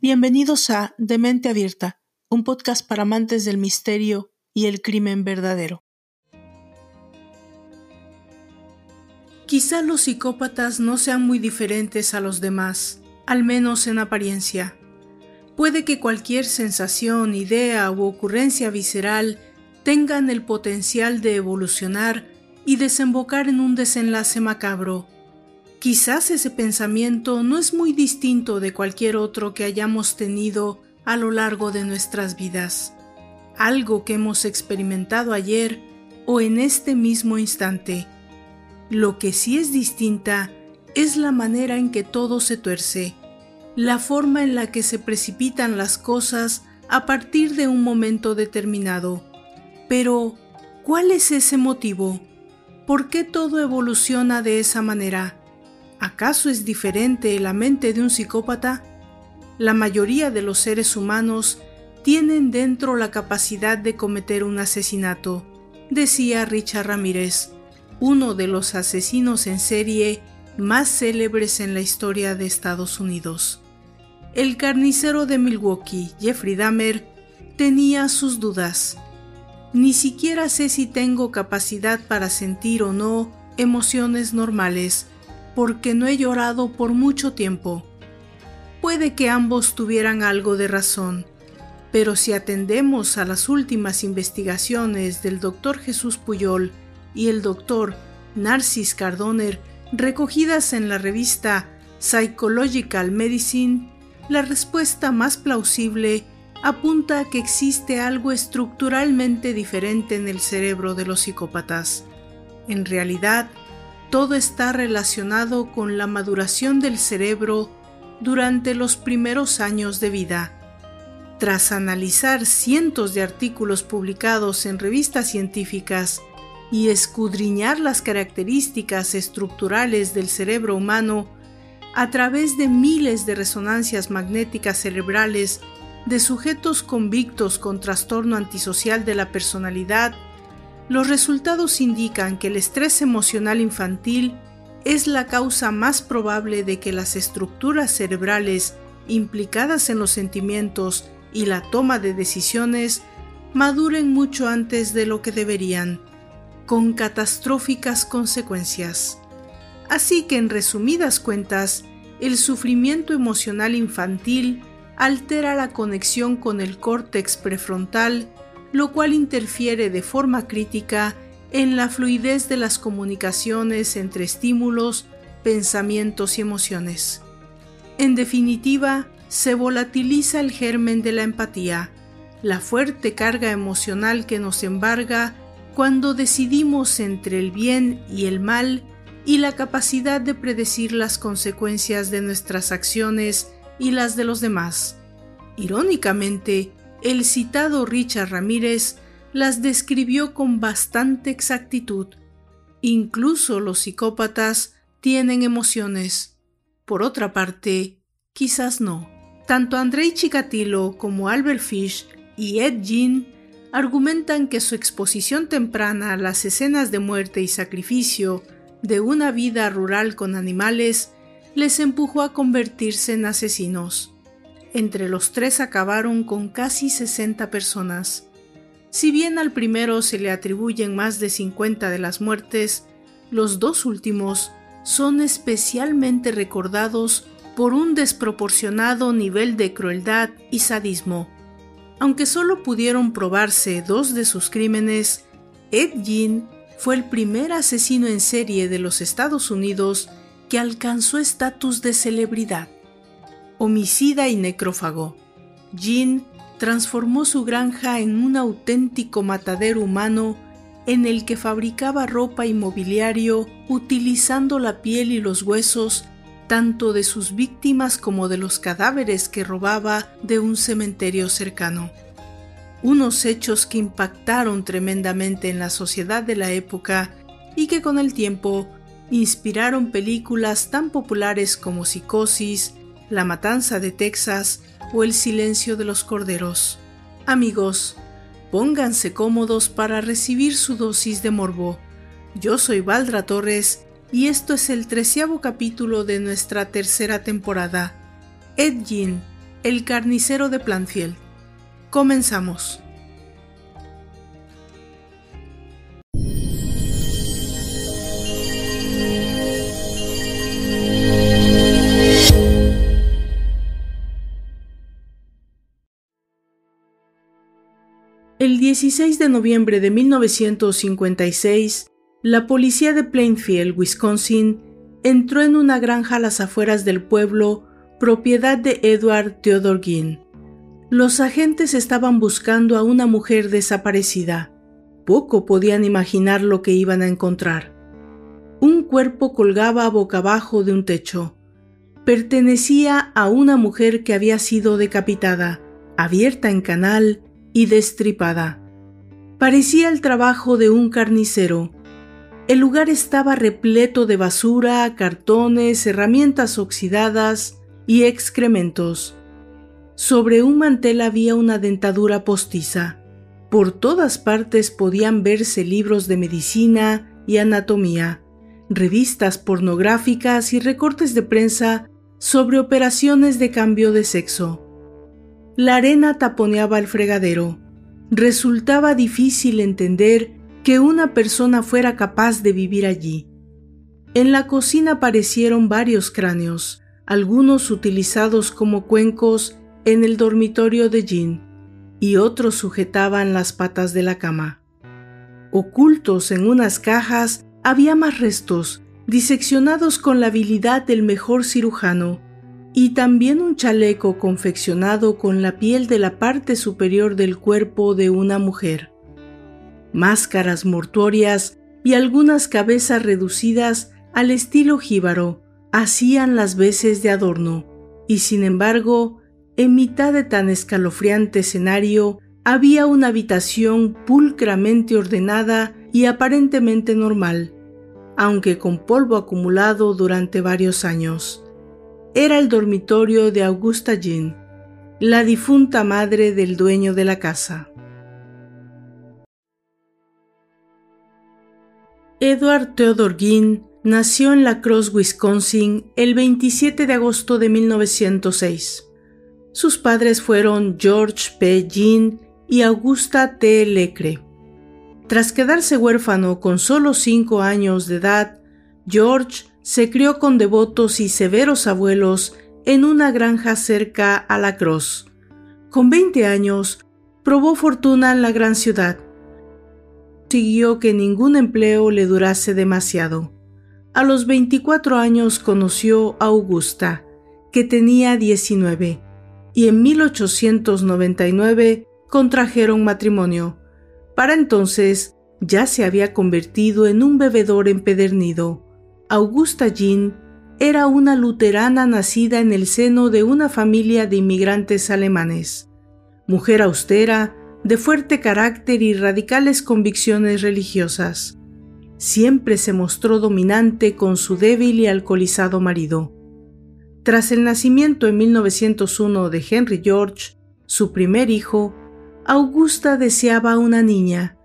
Bienvenidos a Demente Abierta, un podcast para amantes del misterio y el crimen verdadero. Quizá los psicópatas no sean muy diferentes a los demás, al menos en apariencia. Puede que cualquier sensación, idea u ocurrencia visceral tengan el potencial de evolucionar y desembocar en un desenlace macabro Quizás ese pensamiento no es muy distinto de cualquier otro que hayamos tenido a lo largo de nuestras vidas, algo que hemos experimentado ayer o en este mismo instante. Lo que sí es distinta es la manera en que todo se tuerce, la forma en la que se precipitan las cosas a partir de un momento determinado. Pero, ¿cuál es ese motivo? ¿Por qué todo evoluciona de esa manera? ¿Acaso es diferente la mente de un psicópata? La mayoría de los seres humanos tienen dentro la capacidad de cometer un asesinato, decía Richard Ramírez, uno de los asesinos en serie más célebres en la historia de Estados Unidos. El carnicero de Milwaukee, Jeffrey Dahmer, tenía sus dudas. Ni siquiera sé si tengo capacidad para sentir o no emociones normales, porque no he llorado por mucho tiempo. Puede que ambos tuvieran algo de razón, pero si atendemos a las últimas investigaciones del doctor Jesús Puyol y el doctor Narcis Cardoner recogidas en la revista Psychological Medicine, la respuesta más plausible apunta a que existe algo estructuralmente diferente en el cerebro de los psicópatas. En realidad, todo está relacionado con la maduración del cerebro durante los primeros años de vida. Tras analizar cientos de artículos publicados en revistas científicas y escudriñar las características estructurales del cerebro humano a través de miles de resonancias magnéticas cerebrales de sujetos convictos con trastorno antisocial de la personalidad los resultados indican que el estrés emocional infantil es la causa más probable de que las estructuras cerebrales implicadas en los sentimientos y la toma de decisiones maduren mucho antes de lo que deberían, con catastróficas consecuencias. Así que en resumidas cuentas, el sufrimiento emocional infantil altera la conexión con el córtex prefrontal lo cual interfiere de forma crítica en la fluidez de las comunicaciones entre estímulos, pensamientos y emociones. En definitiva, se volatiliza el germen de la empatía, la fuerte carga emocional que nos embarga cuando decidimos entre el bien y el mal y la capacidad de predecir las consecuencias de nuestras acciones y las de los demás. Irónicamente, el citado Richard Ramírez las describió con bastante exactitud. Incluso los psicópatas tienen emociones. Por otra parte, quizás no. Tanto Andrei Chikatilo como Albert Fish y Ed Gein argumentan que su exposición temprana a las escenas de muerte y sacrificio de una vida rural con animales les empujó a convertirse en asesinos. Entre los tres acabaron con casi 60 personas. Si bien al primero se le atribuyen más de 50 de las muertes, los dos últimos son especialmente recordados por un desproporcionado nivel de crueldad y sadismo. Aunque solo pudieron probarse dos de sus crímenes, Ed Gein fue el primer asesino en serie de los Estados Unidos que alcanzó estatus de celebridad homicida y necrófago. Jean transformó su granja en un auténtico matadero humano en el que fabricaba ropa y mobiliario utilizando la piel y los huesos tanto de sus víctimas como de los cadáveres que robaba de un cementerio cercano. Unos hechos que impactaron tremendamente en la sociedad de la época y que con el tiempo inspiraron películas tan populares como Psicosis, la matanza de Texas o el silencio de los corderos. Amigos, pónganse cómodos para recibir su dosis de morbo. Yo soy Valdra Torres y esto es el treceavo capítulo de nuestra tercera temporada. Ed Gein, el carnicero de Planfield. Comenzamos. El 16 de noviembre de 1956, la policía de Plainfield, Wisconsin, entró en una granja a las afueras del pueblo, propiedad de Edward Theodore Ginn. Los agentes estaban buscando a una mujer desaparecida. Poco podían imaginar lo que iban a encontrar. Un cuerpo colgaba boca abajo de un techo. Pertenecía a una mujer que había sido decapitada, abierta en canal y destripada. Parecía el trabajo de un carnicero, el lugar estaba repleto de basura, cartones, herramientas oxidadas y excrementos. Sobre un mantel había una dentadura postiza. Por todas partes podían verse libros de medicina y anatomía, revistas pornográficas y recortes de prensa sobre operaciones de cambio de sexo. La arena taponeaba el fregadero. Resultaba difícil entender que una persona fuera capaz de vivir allí. En la cocina aparecieron varios cráneos, algunos utilizados como cuencos en el dormitorio de Jean y otros sujetaban las patas de la cama. Ocultos en unas cajas había más restos, diseccionados con la habilidad del mejor cirujano, y también un chaleco confeccionado con la piel de la parte superior del cuerpo de una mujer máscaras mortuorias y algunas cabezas reducidas al estilo jíbaro hacían las veces de adorno, y sin embargo, en mitad de tan escalofriante escenario había una habitación pulcramente ordenada y aparentemente normal, aunque con polvo acumulado durante varios años. Era el dormitorio de Augusta Jean, la difunta madre del dueño de la casa. Edward Theodore Ginn nació en La Crosse, Wisconsin, el 27 de agosto de 1906. Sus padres fueron George P. Ginn y Augusta T. Lecre. Tras quedarse huérfano con solo cinco años de edad, George se crió con devotos y severos abuelos en una granja cerca a La Crosse. Con 20 años, probó fortuna en la gran ciudad consiguió que ningún empleo le durase demasiado. A los 24 años conoció a Augusta, que tenía 19, y en 1899 contrajeron matrimonio. Para entonces ya se había convertido en un bebedor empedernido. Augusta Jean era una luterana nacida en el seno de una familia de inmigrantes alemanes. Mujer austera, de fuerte carácter y radicales convicciones religiosas. Siempre se mostró dominante con su débil y alcoholizado marido. Tras el nacimiento en 1901 de Henry George, su primer hijo, Augusta deseaba una niña,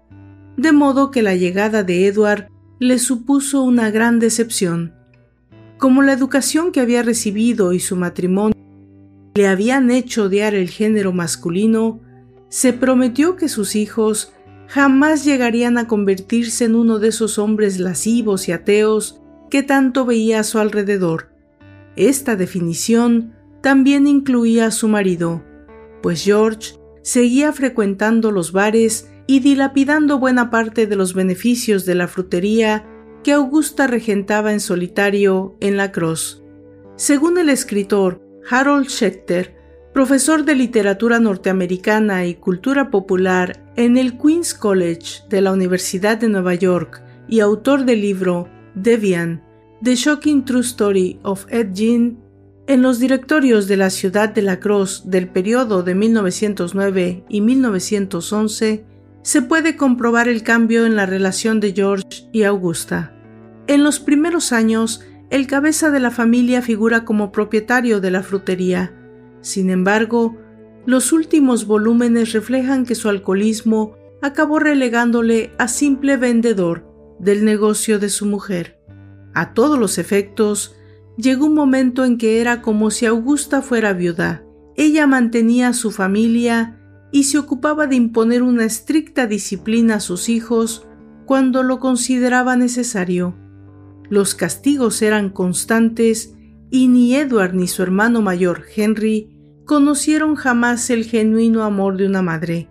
de modo que la llegada de Edward le supuso una gran decepción. Como la educación que había recibido y su matrimonio le habían hecho odiar el género masculino, se prometió que sus hijos jamás llegarían a convertirse en uno de esos hombres lascivos y ateos que tanto veía a su alrededor. Esta definición también incluía a su marido, pues George seguía frecuentando los bares y dilapidando buena parte de los beneficios de la frutería que Augusta regentaba en solitario en la Cross. Según el escritor Harold Schechter, profesor de literatura norteamericana y cultura popular en el Queens College de la Universidad de Nueva York y autor del libro Devian, The Shocking True Story of Ed Gein, en los directorios de la ciudad de La Crosse del periodo de 1909 y 1911, se puede comprobar el cambio en la relación de George y Augusta. En los primeros años, el cabeza de la familia figura como propietario de la frutería, sin embargo, los últimos volúmenes reflejan que su alcoholismo acabó relegándole a simple vendedor del negocio de su mujer. A todos los efectos, llegó un momento en que era como si Augusta fuera viuda. Ella mantenía a su familia y se ocupaba de imponer una estricta disciplina a sus hijos cuando lo consideraba necesario. Los castigos eran constantes y ni Edward ni su hermano mayor, Henry, conocieron jamás el genuino amor de una madre.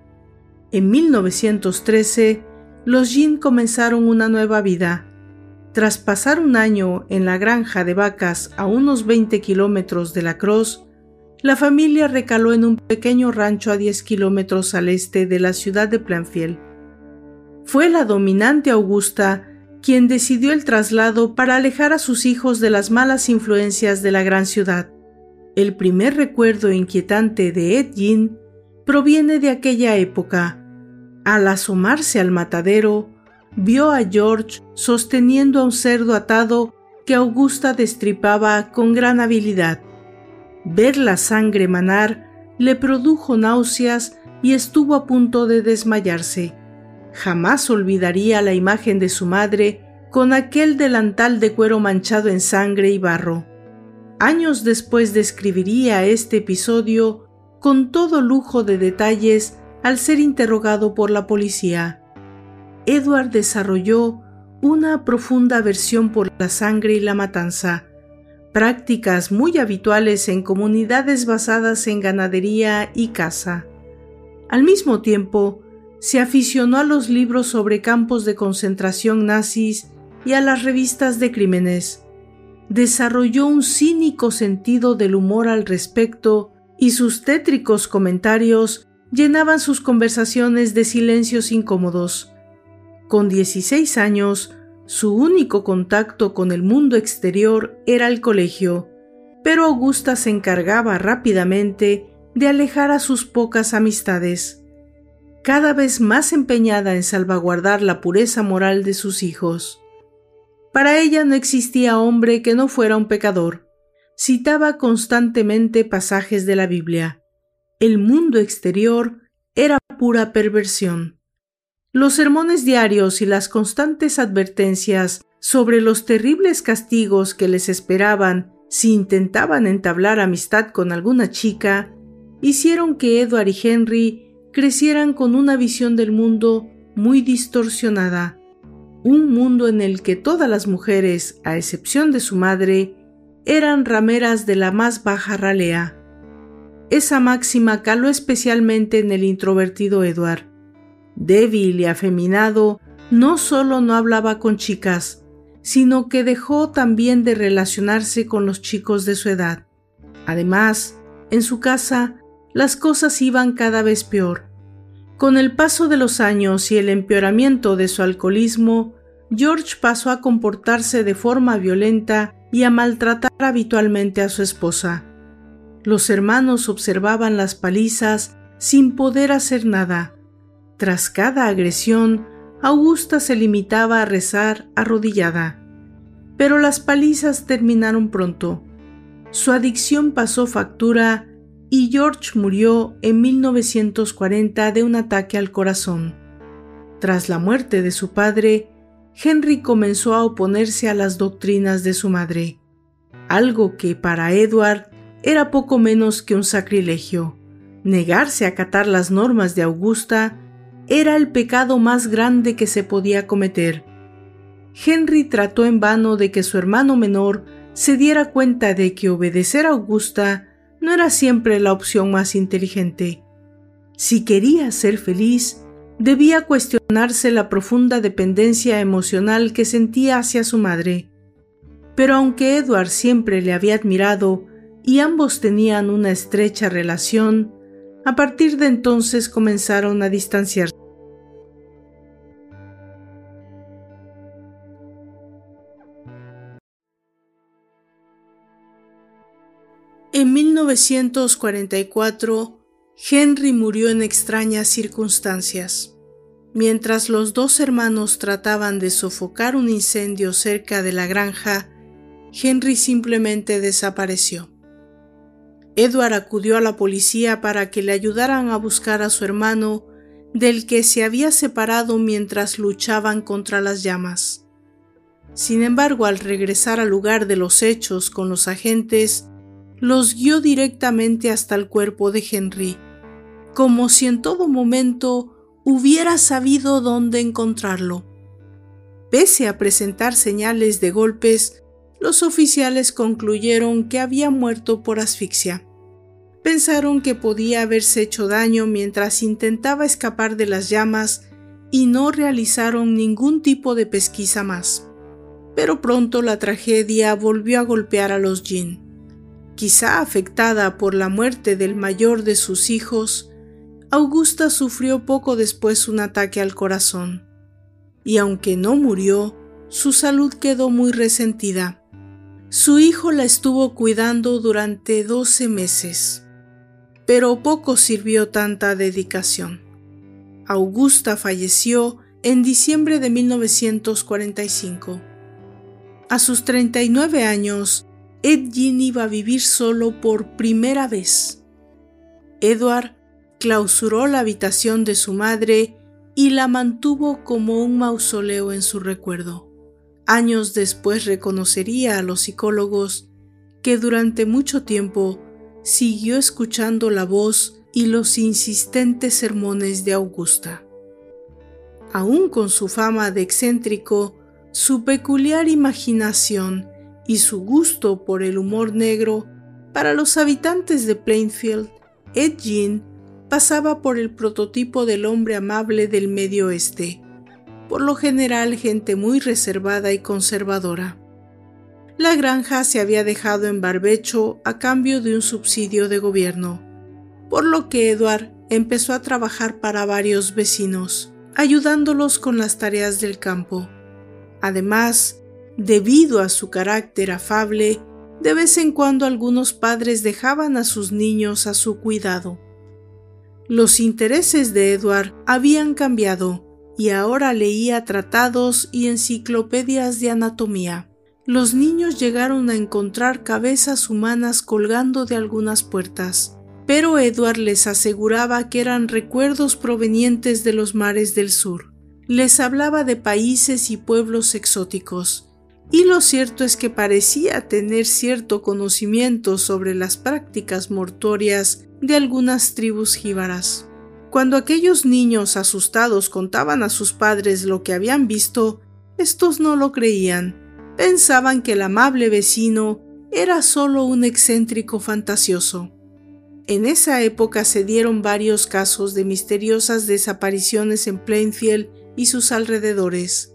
En 1913, los Jean comenzaron una nueva vida. Tras pasar un año en la granja de vacas a unos 20 kilómetros de la Cross, la familia recaló en un pequeño rancho a 10 kilómetros al este de la ciudad de Plainfield. Fue la dominante Augusta quien decidió el traslado para alejar a sus hijos de las malas influencias de la gran ciudad. El primer recuerdo inquietante de Ed Jean proviene de aquella época. Al asomarse al matadero, vio a George sosteniendo a un cerdo atado que Augusta destripaba con gran habilidad. Ver la sangre manar le produjo náuseas y estuvo a punto de desmayarse. Jamás olvidaría la imagen de su madre con aquel delantal de cuero manchado en sangre y barro. Años después describiría este episodio con todo lujo de detalles al ser interrogado por la policía. Edward desarrolló una profunda aversión por la sangre y la matanza, prácticas muy habituales en comunidades basadas en ganadería y caza. Al mismo tiempo, se aficionó a los libros sobre campos de concentración nazis y a las revistas de crímenes. Desarrolló un cínico sentido del humor al respecto y sus tétricos comentarios llenaban sus conversaciones de silencios incómodos. Con 16 años, su único contacto con el mundo exterior era el colegio, pero Augusta se encargaba rápidamente de alejar a sus pocas amistades, cada vez más empeñada en salvaguardar la pureza moral de sus hijos. Para ella no existía hombre que no fuera un pecador. Citaba constantemente pasajes de la Biblia. El mundo exterior era pura perversión. Los sermones diarios y las constantes advertencias sobre los terribles castigos que les esperaban si intentaban entablar amistad con alguna chica hicieron que Edward y Henry crecieran con una visión del mundo muy distorsionada, un mundo en el que todas las mujeres, a excepción de su madre, eran rameras de la más baja ralea. Esa máxima caló especialmente en el introvertido Edward débil y afeminado, no solo no hablaba con chicas, sino que dejó también de relacionarse con los chicos de su edad. Además, en su casa, las cosas iban cada vez peor. Con el paso de los años y el empeoramiento de su alcoholismo, George pasó a comportarse de forma violenta y a maltratar habitualmente a su esposa. Los hermanos observaban las palizas sin poder hacer nada, tras cada agresión, Augusta se limitaba a rezar arrodillada. Pero las palizas terminaron pronto. Su adicción pasó factura y George murió en 1940 de un ataque al corazón. Tras la muerte de su padre, Henry comenzó a oponerse a las doctrinas de su madre, algo que para Edward era poco menos que un sacrilegio. Negarse a acatar las normas de Augusta era el pecado más grande que se podía cometer. Henry trató en vano de que su hermano menor se diera cuenta de que obedecer a Augusta no era siempre la opción más inteligente. Si quería ser feliz, debía cuestionarse la profunda dependencia emocional que sentía hacia su madre. Pero aunque Edward siempre le había admirado y ambos tenían una estrecha relación, a partir de entonces comenzaron a distanciarse. En 1944, Henry murió en extrañas circunstancias. Mientras los dos hermanos trataban de sofocar un incendio cerca de la granja, Henry simplemente desapareció. Edward acudió a la policía para que le ayudaran a buscar a su hermano, del que se había separado mientras luchaban contra las llamas. Sin embargo, al regresar al lugar de los hechos con los agentes, los guió directamente hasta el cuerpo de Henry, como si en todo momento hubiera sabido dónde encontrarlo. Pese a presentar señales de golpes, los oficiales concluyeron que había muerto por asfixia. Pensaron que podía haberse hecho daño mientras intentaba escapar de las llamas y no realizaron ningún tipo de pesquisa más. Pero pronto la tragedia volvió a golpear a los Jin. Quizá afectada por la muerte del mayor de sus hijos, Augusta sufrió poco después un ataque al corazón. Y aunque no murió, su salud quedó muy resentida. Su hijo la estuvo cuidando durante 12 meses pero poco sirvió tanta dedicación. Augusta falleció en diciembre de 1945. A sus 39 años, Ed iba a vivir solo por primera vez. Edward clausuró la habitación de su madre y la mantuvo como un mausoleo en su recuerdo. Años después reconocería a los psicólogos que durante mucho tiempo siguió escuchando la voz y los insistentes sermones de Augusta. Aún con su fama de excéntrico, su peculiar imaginación y su gusto por el humor negro, para los habitantes de Plainfield, Ed Gein pasaba por el prototipo del hombre amable del medio oeste, por lo general gente muy reservada y conservadora. La granja se había dejado en barbecho a cambio de un subsidio de gobierno, por lo que Edward empezó a trabajar para varios vecinos, ayudándolos con las tareas del campo. Además, debido a su carácter afable, de vez en cuando algunos padres dejaban a sus niños a su cuidado. Los intereses de Edward habían cambiado y ahora leía tratados y enciclopedias de anatomía los niños llegaron a encontrar cabezas humanas colgando de algunas puertas, pero Edward les aseguraba que eran recuerdos provenientes de los mares del sur. Les hablaba de países y pueblos exóticos, y lo cierto es que parecía tener cierto conocimiento sobre las prácticas mortuorias de algunas tribus jíbaras. Cuando aquellos niños asustados contaban a sus padres lo que habían visto, estos no lo creían pensaban que el amable vecino era solo un excéntrico fantasioso. En esa época se dieron varios casos de misteriosas desapariciones en Plainfield y sus alrededores.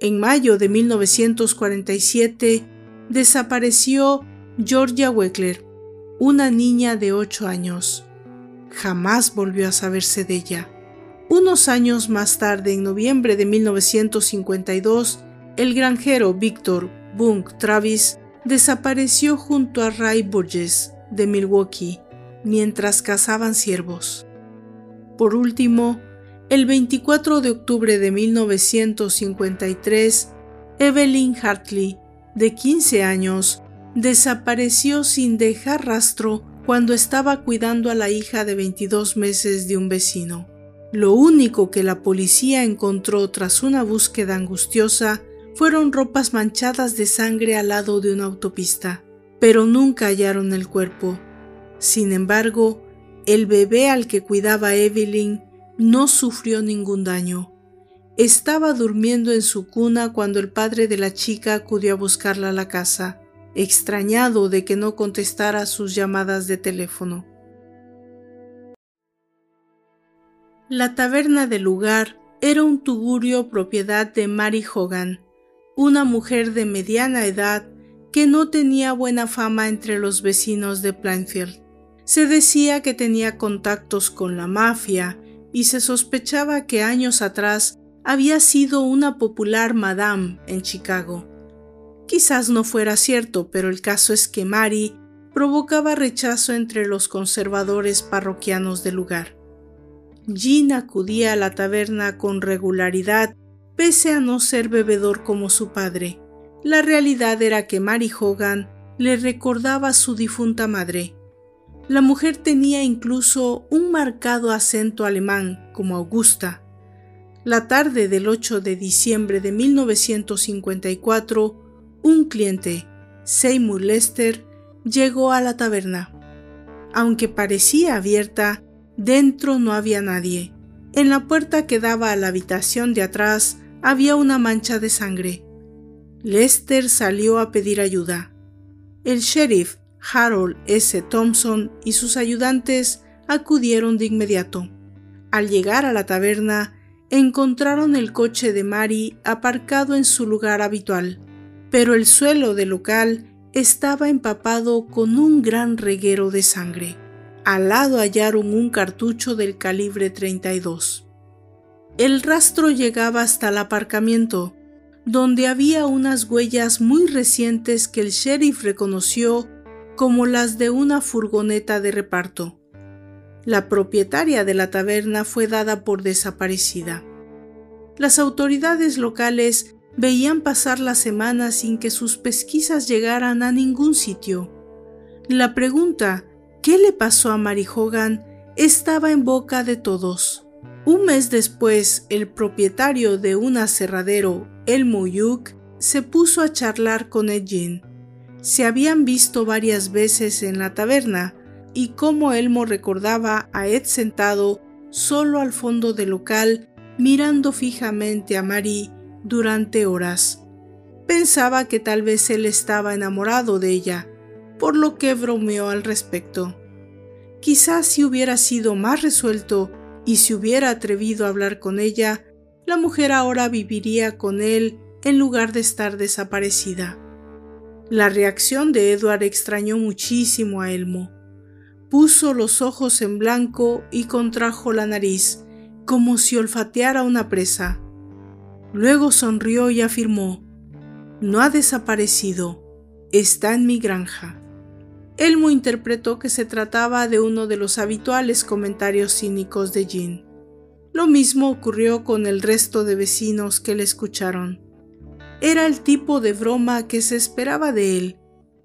En mayo de 1947 desapareció Georgia Weckler, una niña de 8 años. Jamás volvió a saberse de ella. Unos años más tarde, en noviembre de 1952, el granjero Victor Bunk Travis desapareció junto a Ray Burgess de Milwaukee mientras cazaban ciervos. Por último, el 24 de octubre de 1953, Evelyn Hartley, de 15 años, desapareció sin dejar rastro cuando estaba cuidando a la hija de 22 meses de un vecino. Lo único que la policía encontró tras una búsqueda angustiosa fueron ropas manchadas de sangre al lado de una autopista, pero nunca hallaron el cuerpo. Sin embargo, el bebé al que cuidaba Evelyn no sufrió ningún daño. Estaba durmiendo en su cuna cuando el padre de la chica acudió a buscarla a la casa, extrañado de que no contestara sus llamadas de teléfono. La taberna del lugar era un tugurio propiedad de Mary Hogan, una mujer de mediana edad que no tenía buena fama entre los vecinos de Plainfield. Se decía que tenía contactos con la mafia y se sospechaba que años atrás había sido una popular madame en Chicago. Quizás no fuera cierto, pero el caso es que Mary provocaba rechazo entre los conservadores parroquianos del lugar. Jean acudía a la taberna con regularidad pese a no ser bebedor como su padre. La realidad era que Mary Hogan le recordaba a su difunta madre. La mujer tenía incluso un marcado acento alemán, como Augusta. La tarde del 8 de diciembre de 1954, un cliente, Seymour Lester, llegó a la taberna. Aunque parecía abierta, dentro no había nadie. En la puerta que daba a la habitación de atrás había una mancha de sangre. Lester salió a pedir ayuda. El sheriff Harold S. Thompson y sus ayudantes acudieron de inmediato. Al llegar a la taberna, encontraron el coche de Mary aparcado en su lugar habitual, pero el suelo del local estaba empapado con un gran reguero de sangre. Al lado hallaron un cartucho del calibre 32. El rastro llegaba hasta el aparcamiento, donde había unas huellas muy recientes que el sheriff reconoció como las de una furgoneta de reparto. La propietaria de la taberna fue dada por desaparecida. Las autoridades locales veían pasar las semanas sin que sus pesquisas llegaran a ningún sitio. La pregunta ¿qué le pasó a Mary Hogan? estaba en boca de todos. Un mes después, el propietario de un aserradero, Elmo Yuk, se puso a charlar con Edgin. Se habían visto varias veces en la taberna, y como Elmo recordaba a Ed sentado solo al fondo del local, mirando fijamente a Mary durante horas. Pensaba que tal vez él estaba enamorado de ella, por lo que bromeó al respecto. Quizás si hubiera sido más resuelto y se hubiera atrevido a hablar con ella, la mujer ahora viviría con él en lugar de estar desaparecida. La reacción de Edward extrañó muchísimo a Elmo. Puso los ojos en blanco y contrajo la nariz, como si olfateara una presa. Luego sonrió y afirmó, No ha desaparecido, está en mi granja. Elmo interpretó que se trataba de uno de los habituales comentarios cínicos de Jean. Lo mismo ocurrió con el resto de vecinos que le escucharon. Era el tipo de broma que se esperaba de él,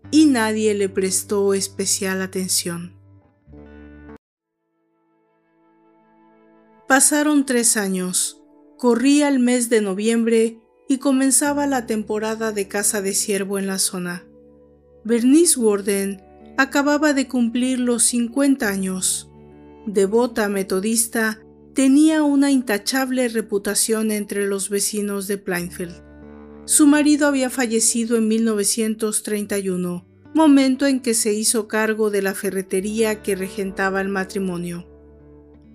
y nadie le prestó especial atención. Pasaron tres años. Corría el mes de noviembre y comenzaba la temporada de caza de ciervo en la zona. Bernice Warden acababa de cumplir los 50 años. Devota metodista, tenía una intachable reputación entre los vecinos de Plainfield. Su marido había fallecido en 1931, momento en que se hizo cargo de la ferretería que regentaba el matrimonio.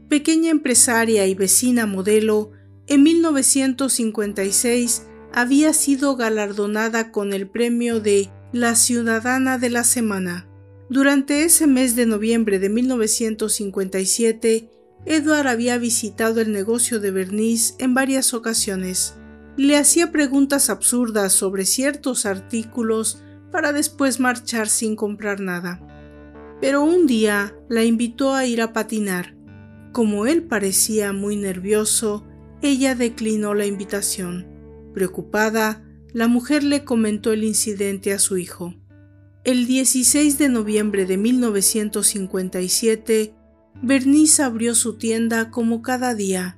Pequeña empresaria y vecina modelo, en 1956 había sido galardonada con el premio de la Ciudadana de la Semana. Durante ese mes de noviembre de 1957, Edward había visitado el negocio de Bernice en varias ocasiones. Le hacía preguntas absurdas sobre ciertos artículos para después marchar sin comprar nada. Pero un día la invitó a ir a patinar. Como él parecía muy nervioso, ella declinó la invitación. Preocupada, la mujer le comentó el incidente a su hijo. El 16 de noviembre de 1957, Bernice abrió su tienda como cada día,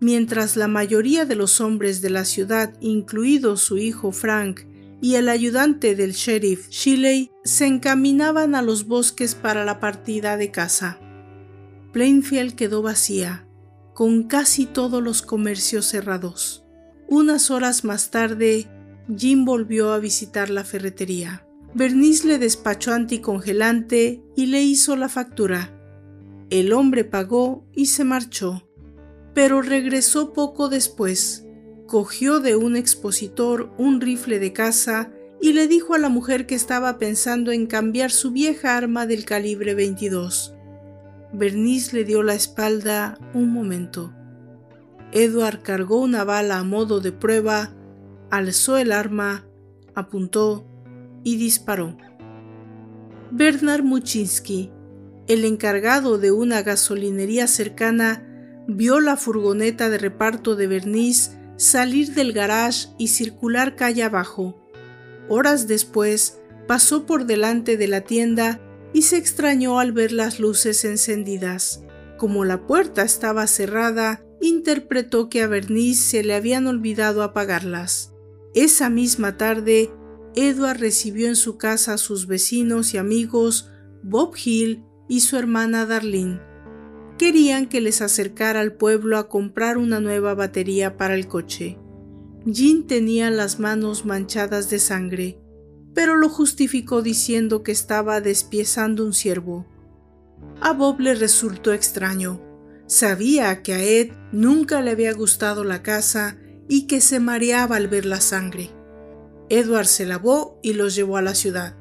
mientras la mayoría de los hombres de la ciudad, incluido su hijo Frank y el ayudante del sheriff Shiley, se encaminaban a los bosques para la partida de caza. Plainfield quedó vacía, con casi todos los comercios cerrados. Unas horas más tarde, Jim volvió a visitar la ferretería. Bernice le despachó anticongelante y le hizo la factura. El hombre pagó y se marchó, pero regresó poco después. Cogió de un expositor un rifle de caza y le dijo a la mujer que estaba pensando en cambiar su vieja arma del calibre 22. Bernice le dio la espalda un momento. Edward cargó una bala a modo de prueba, alzó el arma, apuntó y disparó. Bernard Muchinsky, el encargado de una gasolinería cercana, vio la furgoneta de reparto de Bernice salir del garage y circular calle abajo. Horas después, pasó por delante de la tienda y se extrañó al ver las luces encendidas. Como la puerta estaba cerrada interpretó que a Bernice se le habían olvidado apagarlas. Esa misma tarde, Edward recibió en su casa a sus vecinos y amigos Bob Hill y su hermana Darlene. Querían que les acercara al pueblo a comprar una nueva batería para el coche. Jean tenía las manos manchadas de sangre, pero lo justificó diciendo que estaba despiezando un ciervo. A Bob le resultó extraño. Sabía que a Ed nunca le había gustado la casa y que se mareaba al ver la sangre. Edward se lavó y los llevó a la ciudad.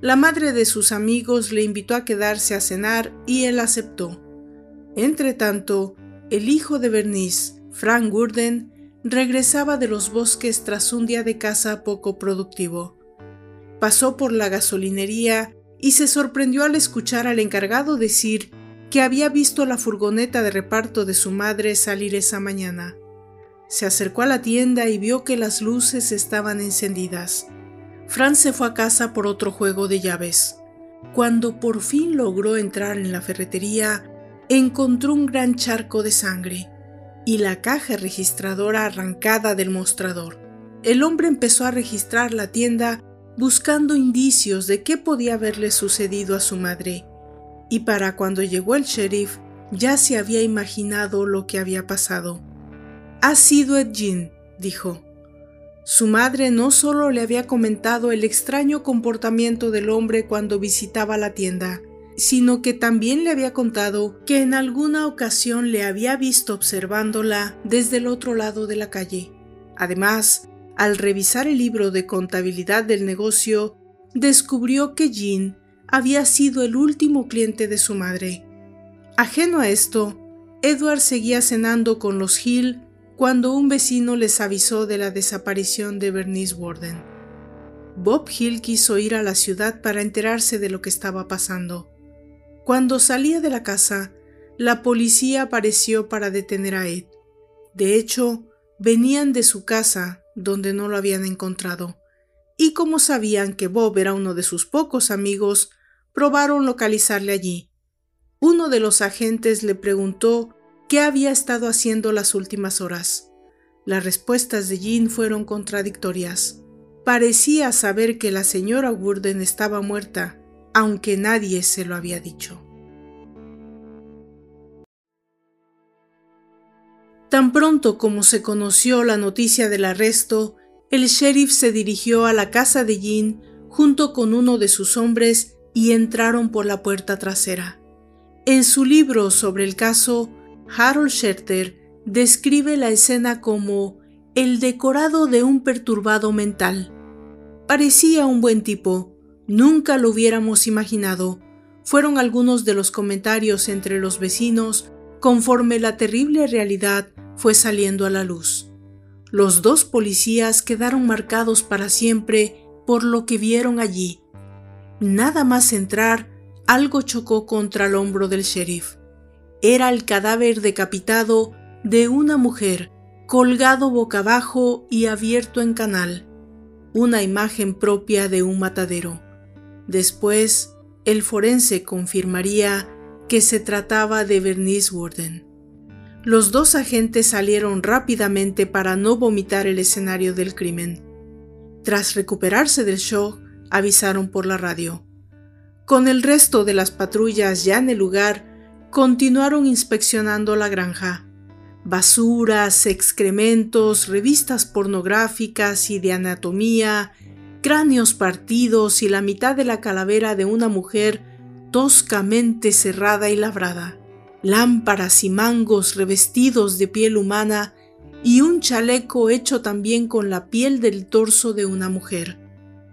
La madre de sus amigos le invitó a quedarse a cenar y él aceptó. Entretanto, el hijo de Bernice, Frank Gurden, regresaba de los bosques tras un día de caza poco productivo. Pasó por la gasolinería y se sorprendió al escuchar al encargado decir que había visto la furgoneta de reparto de su madre salir esa mañana. Se acercó a la tienda y vio que las luces estaban encendidas. Franz se fue a casa por otro juego de llaves. Cuando por fin logró entrar en la ferretería, encontró un gran charco de sangre y la caja registradora arrancada del mostrador. El hombre empezó a registrar la tienda buscando indicios de qué podía haberle sucedido a su madre, y para cuando llegó el sheriff ya se había imaginado lo que había pasado. Ha sido Ed dijo. Su madre no solo le había comentado el extraño comportamiento del hombre cuando visitaba la tienda, sino que también le había contado que en alguna ocasión le había visto observándola desde el otro lado de la calle. Además, al revisar el libro de contabilidad del negocio, descubrió que Jean había sido el último cliente de su madre. Ajeno a esto, Edward seguía cenando con los Hill cuando un vecino les avisó de la desaparición de Bernice Warden. Bob Hill quiso ir a la ciudad para enterarse de lo que estaba pasando. Cuando salía de la casa, la policía apareció para detener a Ed. De hecho, venían de su casa donde no lo habían encontrado, y como sabían que Bob era uno de sus pocos amigos, probaron localizarle allí. Uno de los agentes le preguntó qué había estado haciendo las últimas horas. Las respuestas de Jean fueron contradictorias. Parecía saber que la señora Gurden estaba muerta, aunque nadie se lo había dicho. Tan pronto como se conoció la noticia del arresto, el sheriff se dirigió a la casa de Jean junto con uno de sus hombres y entraron por la puerta trasera. En su libro sobre el caso, Harold Scherter describe la escena como el decorado de un perturbado mental. Parecía un buen tipo, nunca lo hubiéramos imaginado. Fueron algunos de los comentarios entre los vecinos conforme la terrible realidad fue saliendo a la luz. Los dos policías quedaron marcados para siempre por lo que vieron allí. Nada más entrar, algo chocó contra el hombro del sheriff. Era el cadáver decapitado de una mujer, colgado boca abajo y abierto en canal, una imagen propia de un matadero. Después, el forense confirmaría que se trataba de Bernice Warden. Los dos agentes salieron rápidamente para no vomitar el escenario del crimen. Tras recuperarse del shock, avisaron por la radio. Con el resto de las patrullas ya en el lugar, continuaron inspeccionando la granja. Basuras, excrementos, revistas pornográficas y de anatomía, cráneos partidos y la mitad de la calavera de una mujer toscamente cerrada y labrada lámparas y mangos revestidos de piel humana y un chaleco hecho también con la piel del torso de una mujer,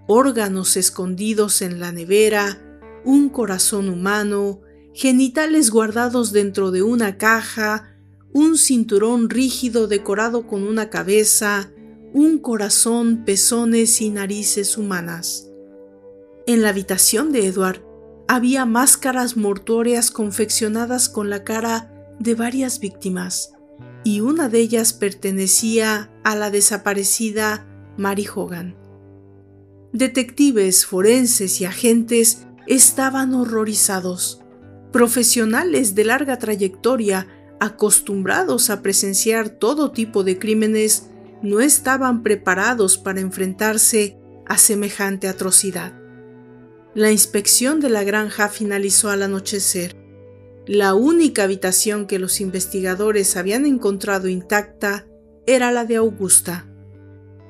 órganos escondidos en la nevera, un corazón humano, genitales guardados dentro de una caja, un cinturón rígido decorado con una cabeza, un corazón, pezones y narices humanas. En la habitación de Edward había máscaras mortuorias confeccionadas con la cara de varias víctimas, y una de ellas pertenecía a la desaparecida Mary Hogan. Detectives, forenses y agentes estaban horrorizados. Profesionales de larga trayectoria acostumbrados a presenciar todo tipo de crímenes, no estaban preparados para enfrentarse a semejante atrocidad. La inspección de la granja finalizó al anochecer. La única habitación que los investigadores habían encontrado intacta era la de Augusta.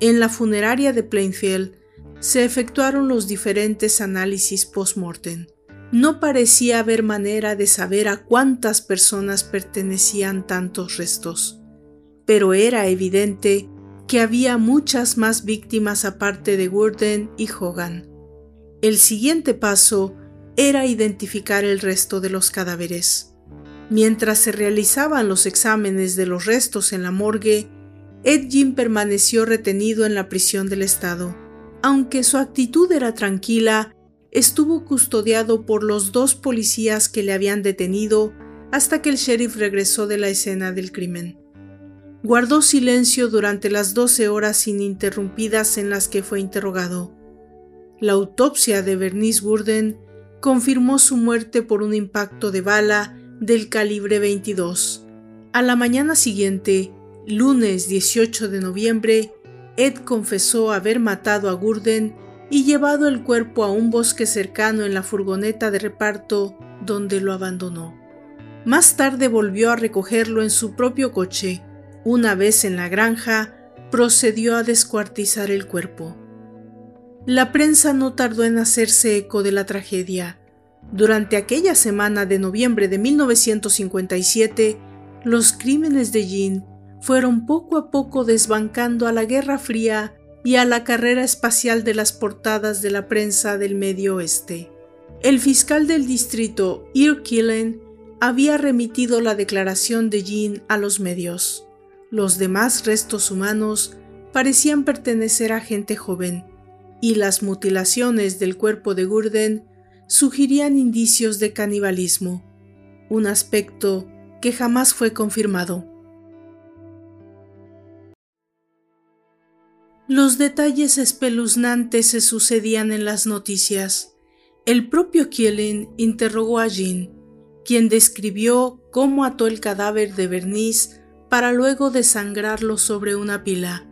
En la funeraria de Plainfield se efectuaron los diferentes análisis post-mortem. No parecía haber manera de saber a cuántas personas pertenecían tantos restos, pero era evidente que había muchas más víctimas aparte de Gurdon y Hogan. El siguiente paso era identificar el resto de los cadáveres. Mientras se realizaban los exámenes de los restos en la morgue, Ed permaneció retenido en la prisión del Estado. Aunque su actitud era tranquila, estuvo custodiado por los dos policías que le habían detenido hasta que el sheriff regresó de la escena del crimen. Guardó silencio durante las 12 horas ininterrumpidas en las que fue interrogado. La autopsia de Bernice Burden confirmó su muerte por un impacto de bala del calibre 22. A la mañana siguiente, lunes 18 de noviembre, Ed confesó haber matado a Gurden y llevado el cuerpo a un bosque cercano en la furgoneta de reparto donde lo abandonó. Más tarde volvió a recogerlo en su propio coche. Una vez en la granja, procedió a descuartizar el cuerpo. La prensa no tardó en hacerse eco de la tragedia. Durante aquella semana de noviembre de 1957, los crímenes de Jean fueron poco a poco desbancando a la Guerra Fría y a la carrera espacial de las portadas de la prensa del Medio Oeste. El fiscal del distrito, Earl Killen, había remitido la declaración de Jean a los medios. Los demás restos humanos parecían pertenecer a gente joven, y las mutilaciones del cuerpo de Gurden sugerían indicios de canibalismo, un aspecto que jamás fue confirmado. Los detalles espeluznantes se sucedían en las noticias. El propio Kielin interrogó a Jean, quien describió cómo ató el cadáver de Bernice para luego desangrarlo sobre una pila.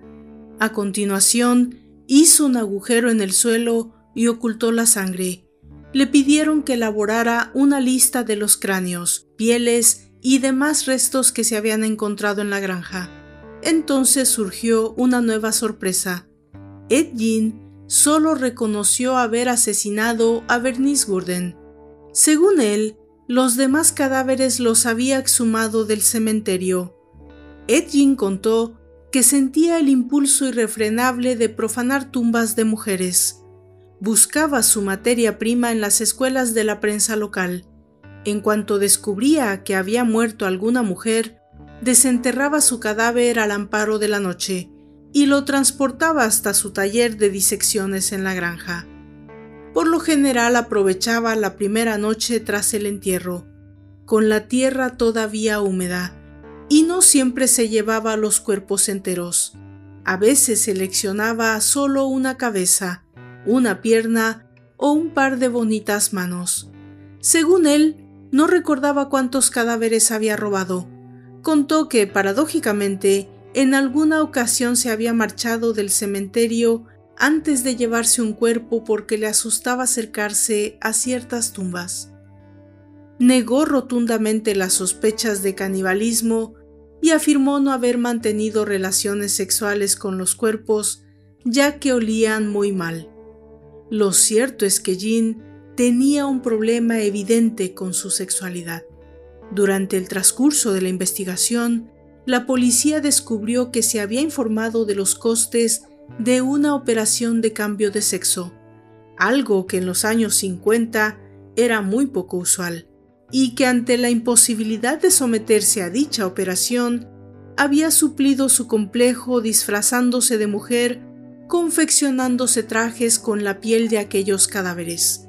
A continuación, hizo un agujero en el suelo y ocultó la sangre. Le pidieron que elaborara una lista de los cráneos, pieles y demás restos que se habían encontrado en la granja. Entonces surgió una nueva sorpresa. Ed solo reconoció haber asesinado a Bernice Gordon. Según él, los demás cadáveres los había exhumado del cementerio. Ed contó que sentía el impulso irrefrenable de profanar tumbas de mujeres. Buscaba su materia prima en las escuelas de la prensa local. En cuanto descubría que había muerto alguna mujer, desenterraba su cadáver al amparo de la noche y lo transportaba hasta su taller de disecciones en la granja. Por lo general aprovechaba la primera noche tras el entierro, con la tierra todavía húmeda, y no siempre se llevaba los cuerpos enteros. A veces seleccionaba solo una cabeza, una pierna o un par de bonitas manos. Según él, no recordaba cuántos cadáveres había robado, contó que, paradójicamente, en alguna ocasión se había marchado del cementerio antes de llevarse un cuerpo porque le asustaba acercarse a ciertas tumbas. Negó rotundamente las sospechas de canibalismo y afirmó no haber mantenido relaciones sexuales con los cuerpos ya que olían muy mal. Lo cierto es que Jean tenía un problema evidente con su sexualidad. Durante el transcurso de la investigación, la policía descubrió que se había informado de los costes de una operación de cambio de sexo, algo que en los años 50 era muy poco usual, y que ante la imposibilidad de someterse a dicha operación, había suplido su complejo disfrazándose de mujer, confeccionándose trajes con la piel de aquellos cadáveres.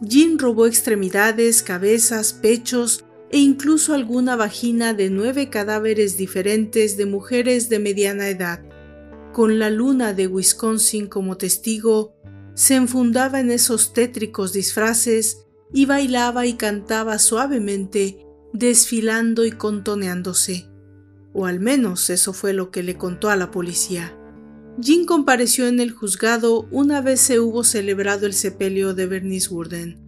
Jean robó extremidades, cabezas, pechos e incluso alguna vagina de nueve cadáveres diferentes de mujeres de mediana edad. Con la luna de Wisconsin como testigo, se enfundaba en esos tétricos disfraces y bailaba y cantaba suavemente desfilando y contoneándose. O al menos eso fue lo que le contó a la policía. Jean compareció en el juzgado una vez se hubo celebrado el sepelio de Bernice Gurdon.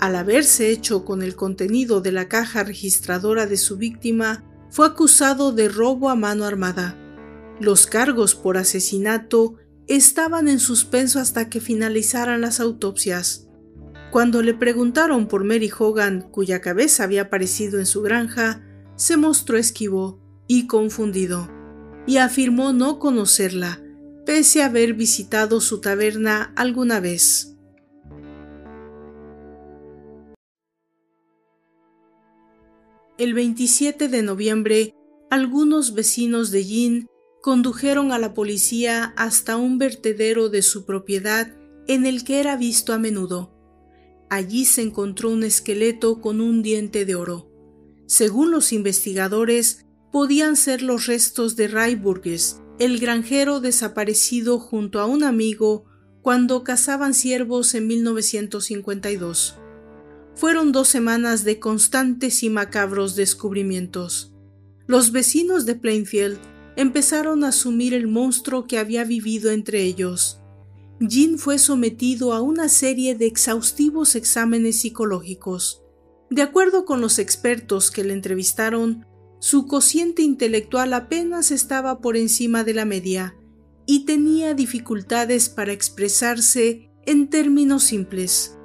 Al haberse hecho con el contenido de la caja registradora de su víctima, fue acusado de robo a mano armada. Los cargos por asesinato estaban en suspenso hasta que finalizaran las autopsias. Cuando le preguntaron por Mary Hogan, cuya cabeza había aparecido en su granja, se mostró esquivo y confundido, y afirmó no conocerla, pese a haber visitado su taberna alguna vez. El 27 de noviembre, algunos vecinos de Yin condujeron a la policía hasta un vertedero de su propiedad en el que era visto a menudo. Allí se encontró un esqueleto con un diente de oro. Según los investigadores, podían ser los restos de Ray Burgess, el granjero desaparecido junto a un amigo cuando cazaban ciervos en 1952. Fueron dos semanas de constantes y macabros descubrimientos. Los vecinos de Plainfield empezaron a asumir el monstruo que había vivido entre ellos. Jean fue sometido a una serie de exhaustivos exámenes psicológicos. De acuerdo con los expertos que le entrevistaron, su cociente intelectual apenas estaba por encima de la media y tenía dificultades para expresarse en términos simples.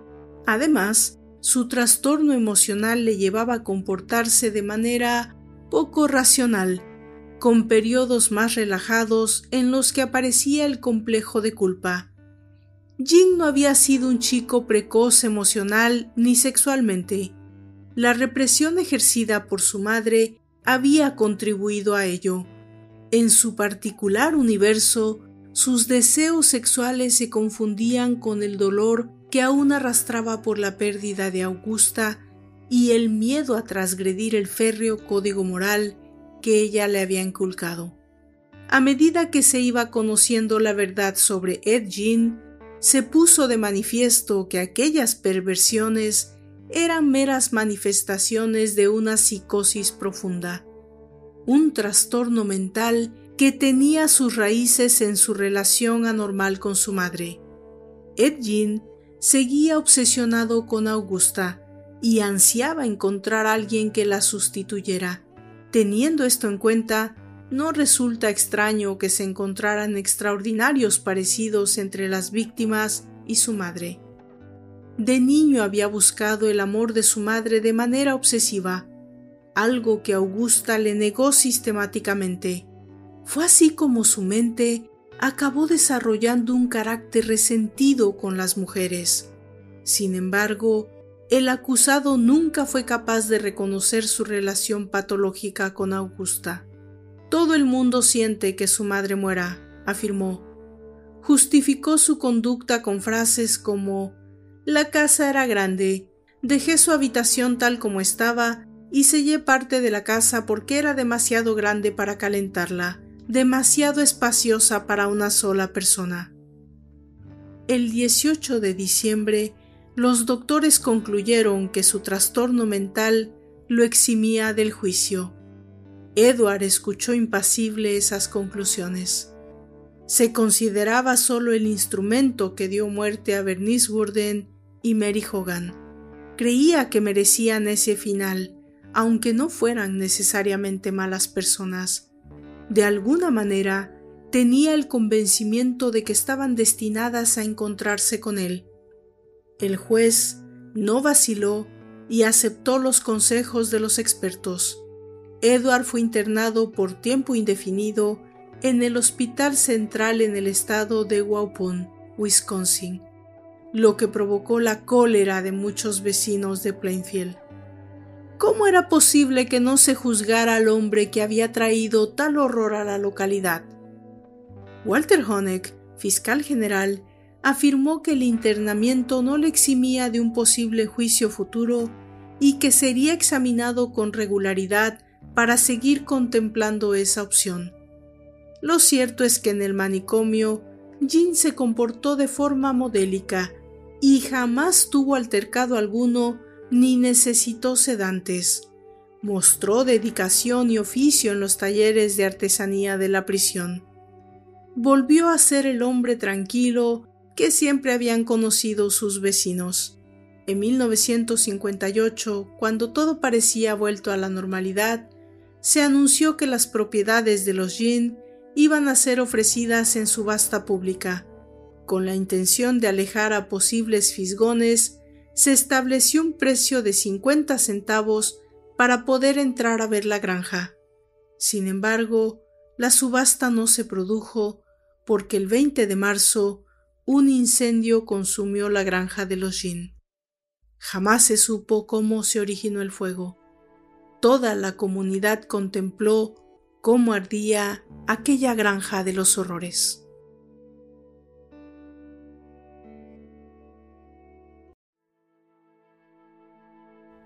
Además, su trastorno emocional le llevaba a comportarse de manera poco racional, con periodos más relajados en los que aparecía el complejo de culpa. Jin no había sido un chico precoz emocional ni sexualmente. La represión ejercida por su madre había contribuido a ello. En su particular universo, sus deseos sexuales se confundían con el dolor que aún arrastraba por la pérdida de Augusta y el miedo a transgredir el férreo código moral que ella le había inculcado. A medida que se iba conociendo la verdad sobre Ed Jean, se puso de manifiesto que aquellas perversiones eran meras manifestaciones de una psicosis profunda, un trastorno mental que tenía sus raíces en su relación anormal con su madre. Edgin seguía obsesionado con Augusta y ansiaba encontrar a alguien que la sustituyera. Teniendo esto en cuenta, no resulta extraño que se encontraran extraordinarios parecidos entre las víctimas y su madre. De niño había buscado el amor de su madre de manera obsesiva, algo que Augusta le negó sistemáticamente. Fue así como su mente acabó desarrollando un carácter resentido con las mujeres. Sin embargo, el acusado nunca fue capaz de reconocer su relación patológica con Augusta. Todo el mundo siente que su madre muera, afirmó. Justificó su conducta con frases como La casa era grande, dejé su habitación tal como estaba y sellé parte de la casa porque era demasiado grande para calentarla, demasiado espaciosa para una sola persona. El 18 de diciembre, los doctores concluyeron que su trastorno mental lo eximía del juicio. Edward escuchó impasible esas conclusiones. Se consideraba solo el instrumento que dio muerte a Bernice Gordon y Mary Hogan. Creía que merecían ese final, aunque no fueran necesariamente malas personas. De alguna manera, tenía el convencimiento de que estaban destinadas a encontrarse con él. El juez no vaciló y aceptó los consejos de los expertos. Edward fue internado por tiempo indefinido en el Hospital Central en el estado de Waupun, Wisconsin, lo que provocó la cólera de muchos vecinos de Plainfield. ¿Cómo era posible que no se juzgara al hombre que había traído tal horror a la localidad? Walter Honeck, fiscal general, afirmó que el internamiento no le eximía de un posible juicio futuro y que sería examinado con regularidad para seguir contemplando esa opción. Lo cierto es que en el manicomio Jean se comportó de forma modélica y jamás tuvo altercado alguno ni necesitó sedantes. Mostró dedicación y oficio en los talleres de artesanía de la prisión. Volvió a ser el hombre tranquilo que siempre habían conocido sus vecinos. En 1958, cuando todo parecía vuelto a la normalidad, se anunció que las propiedades de los Jin iban a ser ofrecidas en subasta pública. Con la intención de alejar a posibles fisgones, se estableció un precio de 50 centavos para poder entrar a ver la granja. Sin embargo, la subasta no se produjo porque el 20 de marzo un incendio consumió la granja de los Jin. Jamás se supo cómo se originó el fuego. Toda la comunidad contempló cómo ardía aquella granja de los horrores.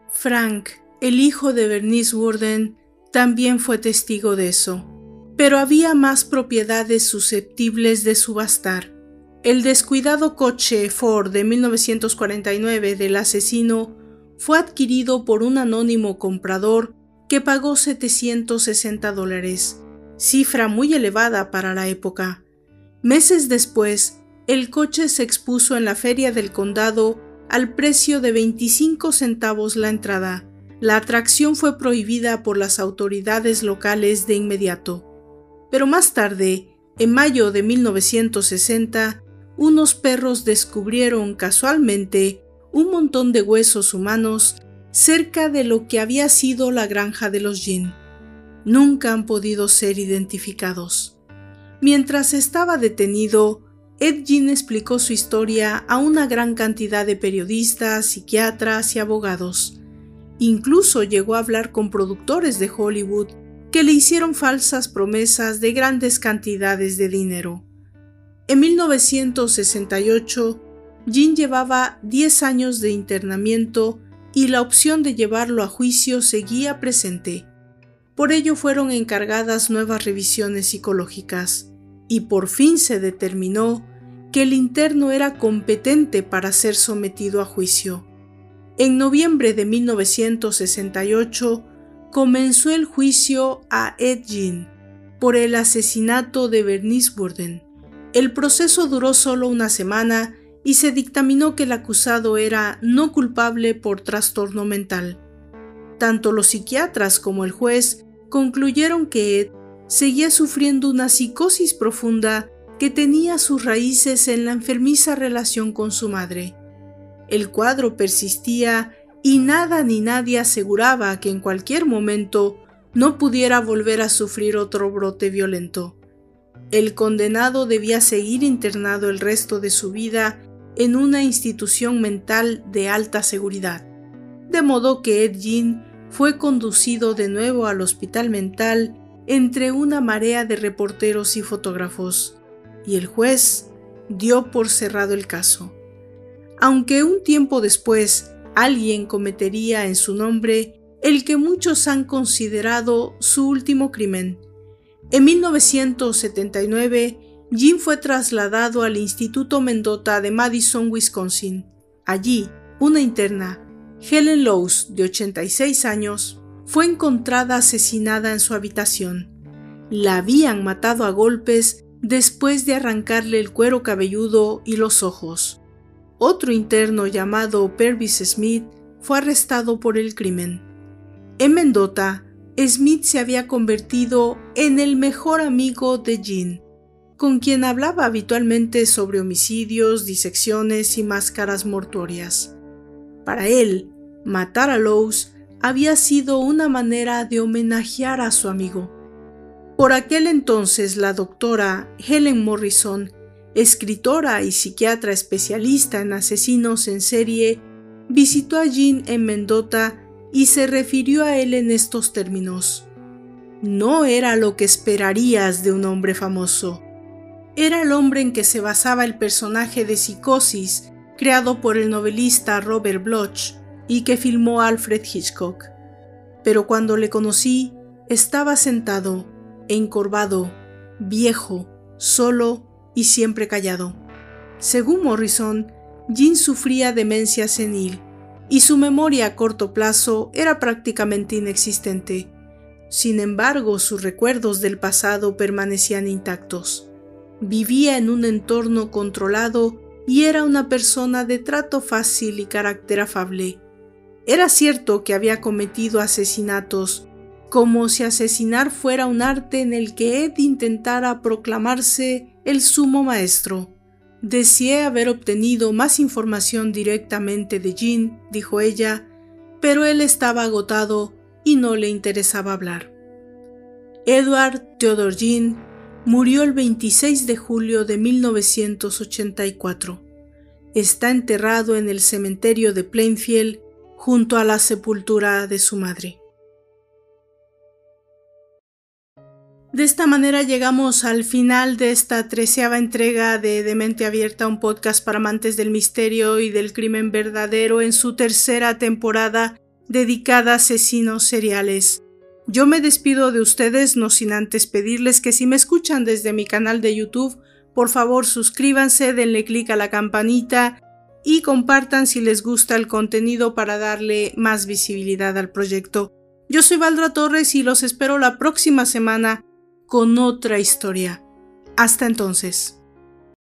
Frank, el hijo de Bernice Worden, también fue testigo de eso, pero había más propiedades susceptibles de subastar. El descuidado coche Ford de 1949 del asesino fue adquirido por un anónimo comprador que pagó 760 dólares, cifra muy elevada para la época. Meses después, el coche se expuso en la feria del condado al precio de 25 centavos la entrada. La atracción fue prohibida por las autoridades locales de inmediato. Pero más tarde, en mayo de 1960, unos perros descubrieron casualmente un montón de huesos humanos cerca de lo que había sido la granja de los Jin. Nunca han podido ser identificados. Mientras estaba detenido, Ed Jin explicó su historia a una gran cantidad de periodistas, psiquiatras y abogados. Incluso llegó a hablar con productores de Hollywood que le hicieron falsas promesas de grandes cantidades de dinero. En 1968, Jin llevaba 10 años de internamiento y la opción de llevarlo a juicio seguía presente. Por ello fueron encargadas nuevas revisiones psicológicas y por fin se determinó que el interno era competente para ser sometido a juicio. En noviembre de 1968 comenzó el juicio a Ed Jean por el asesinato de Bernice Burden. El proceso duró solo una semana y se dictaminó que el acusado era no culpable por trastorno mental. Tanto los psiquiatras como el juez concluyeron que Ed seguía sufriendo una psicosis profunda que tenía sus raíces en la enfermiza relación con su madre. El cuadro persistía y nada ni nadie aseguraba que en cualquier momento no pudiera volver a sufrir otro brote violento. El condenado debía seguir internado el resto de su vida en una institución mental de alta seguridad, de modo que Ed Jean fue conducido de nuevo al hospital mental entre una marea de reporteros y fotógrafos, y el juez dio por cerrado el caso. Aunque un tiempo después alguien cometería en su nombre el que muchos han considerado su último crimen. En 1979, Jim fue trasladado al Instituto Mendota de Madison, Wisconsin. Allí, una interna, Helen Lowes, de 86 años, fue encontrada asesinada en su habitación. La habían matado a golpes después de arrancarle el cuero cabelludo y los ojos. Otro interno llamado Pervis Smith fue arrestado por el crimen. En Mendota, Smith se había convertido en el mejor amigo de Jean con quien hablaba habitualmente sobre homicidios, disecciones y máscaras mortuorias. Para él, matar a Lowe's había sido una manera de homenajear a su amigo. Por aquel entonces la doctora Helen Morrison, escritora y psiquiatra especialista en asesinos en serie, visitó a Jean en Mendota y se refirió a él en estos términos. No era lo que esperarías de un hombre famoso era el hombre en que se basaba el personaje de Psicosis, creado por el novelista Robert Bloch y que filmó Alfred Hitchcock. Pero cuando le conocí, estaba sentado, encorvado, viejo, solo y siempre callado. Según Morrison, Jean sufría demencia senil y su memoria a corto plazo era prácticamente inexistente. Sin embargo, sus recuerdos del pasado permanecían intactos. Vivía en un entorno controlado y era una persona de trato fácil y carácter afable. Era cierto que había cometido asesinatos, como si asesinar fuera un arte en el que Ed intentara proclamarse el sumo maestro. Deseé haber obtenido más información directamente de Jean, dijo ella, pero él estaba agotado y no le interesaba hablar. Edward Theodore Jean murió el 26 de julio de 1984. Está enterrado en el cementerio de Plainfield junto a la sepultura de su madre. De esta manera llegamos al final de esta treceava entrega de Demente Abierta, un podcast para amantes del misterio y del crimen verdadero en su tercera temporada dedicada a asesinos seriales. Yo me despido de ustedes no sin antes pedirles que si me escuchan desde mi canal de YouTube, por favor suscríbanse, denle clic a la campanita y compartan si les gusta el contenido para darle más visibilidad al proyecto. Yo soy Valdra Torres y los espero la próxima semana con otra historia. Hasta entonces.